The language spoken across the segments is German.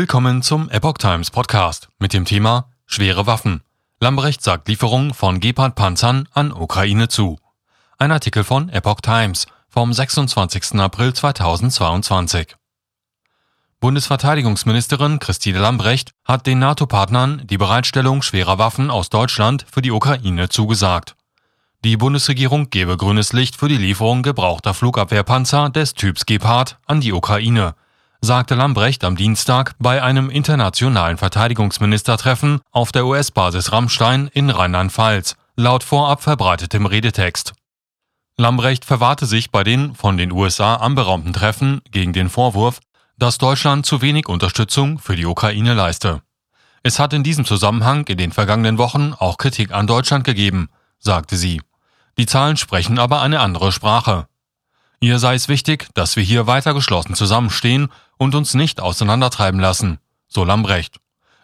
Willkommen zum Epoch Times Podcast mit dem Thema Schwere Waffen. Lambrecht sagt Lieferung von Gepard-Panzern an Ukraine zu. Ein Artikel von Epoch Times vom 26. April 2022. Bundesverteidigungsministerin Christine Lambrecht hat den NATO-Partnern die Bereitstellung schwerer Waffen aus Deutschland für die Ukraine zugesagt. Die Bundesregierung gebe grünes Licht für die Lieferung gebrauchter Flugabwehrpanzer des Typs Gepard an die Ukraine, sagte Lambrecht am Dienstag bei einem internationalen Verteidigungsministertreffen auf der US-Basis Rammstein in Rheinland-Pfalz, laut vorab verbreitetem Redetext. Lambrecht verwahrte sich bei den von den USA anberaumten Treffen gegen den Vorwurf, dass Deutschland zu wenig Unterstützung für die Ukraine leiste. Es hat in diesem Zusammenhang in den vergangenen Wochen auch Kritik an Deutschland gegeben, sagte sie. Die Zahlen sprechen aber eine andere Sprache. Ihr sei es wichtig, dass wir hier weiter geschlossen zusammenstehen und uns nicht auseinandertreiben lassen, so Lambrecht.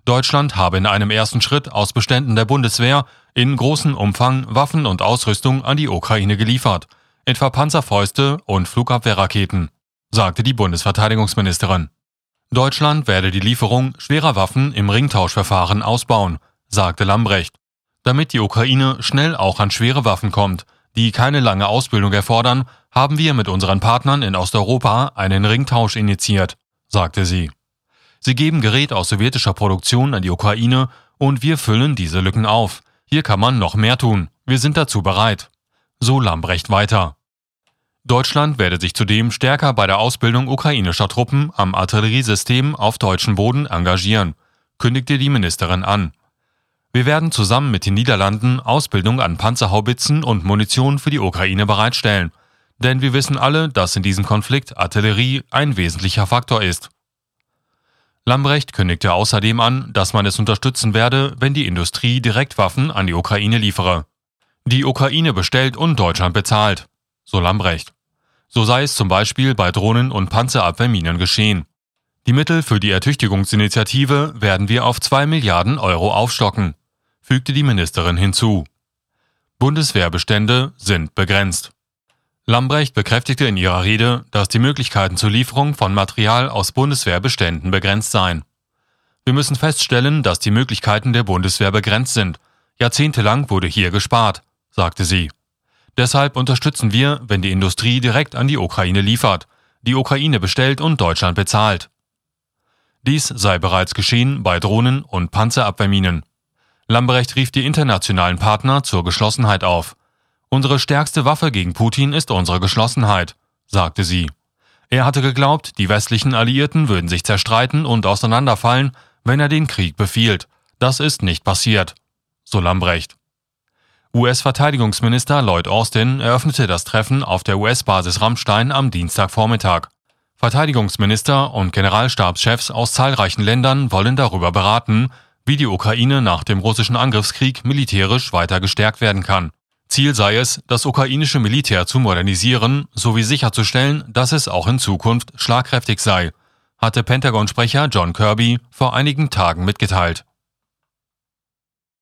Deutschland habe in einem ersten Schritt aus Beständen der Bundeswehr in großem Umfang Waffen und Ausrüstung an die Ukraine geliefert, etwa Panzerfäuste und Flugabwehrraketen, sagte die Bundesverteidigungsministerin. Deutschland werde die Lieferung schwerer Waffen im Ringtauschverfahren ausbauen, sagte Lambrecht damit die Ukraine schnell auch an schwere Waffen kommt, die keine lange Ausbildung erfordern, haben wir mit unseren Partnern in Osteuropa einen Ringtausch initiiert, sagte sie. Sie geben Gerät aus sowjetischer Produktion an die Ukraine und wir füllen diese Lücken auf. Hier kann man noch mehr tun. Wir sind dazu bereit. So Lambrecht weiter. Deutschland werde sich zudem stärker bei der Ausbildung ukrainischer Truppen am Artilleriesystem auf deutschem Boden engagieren, kündigte die Ministerin an. Wir werden zusammen mit den Niederlanden Ausbildung an Panzerhaubitzen und Munition für die Ukraine bereitstellen. Denn wir wissen alle, dass in diesem Konflikt Artillerie ein wesentlicher Faktor ist. Lambrecht kündigte außerdem an, dass man es unterstützen werde, wenn die Industrie direkt Waffen an die Ukraine liefere. Die Ukraine bestellt und Deutschland bezahlt, so Lambrecht. So sei es zum Beispiel bei Drohnen und Panzerabwehrminen geschehen. Die Mittel für die Ertüchtigungsinitiative werden wir auf 2 Milliarden Euro aufstocken fügte die Ministerin hinzu. Bundeswehrbestände sind begrenzt. Lambrecht bekräftigte in ihrer Rede, dass die Möglichkeiten zur Lieferung von Material aus Bundeswehrbeständen begrenzt seien. Wir müssen feststellen, dass die Möglichkeiten der Bundeswehr begrenzt sind. Jahrzehntelang wurde hier gespart, sagte sie. Deshalb unterstützen wir, wenn die Industrie direkt an die Ukraine liefert, die Ukraine bestellt und Deutschland bezahlt. Dies sei bereits geschehen bei Drohnen und Panzerabwehrminen. Lambrecht rief die internationalen Partner zur Geschlossenheit auf. Unsere stärkste Waffe gegen Putin ist unsere Geschlossenheit, sagte sie. Er hatte geglaubt, die westlichen Alliierten würden sich zerstreiten und auseinanderfallen, wenn er den Krieg befiehlt. Das ist nicht passiert, so Lambrecht. US-Verteidigungsminister Lloyd Austin eröffnete das Treffen auf der US-Basis Rammstein am Dienstagvormittag. Verteidigungsminister und Generalstabschefs aus zahlreichen Ländern wollen darüber beraten, wie die Ukraine nach dem russischen Angriffskrieg militärisch weiter gestärkt werden kann. Ziel sei es, das ukrainische Militär zu modernisieren sowie sicherzustellen, dass es auch in Zukunft schlagkräftig sei, hatte Pentagon-Sprecher John Kirby vor einigen Tagen mitgeteilt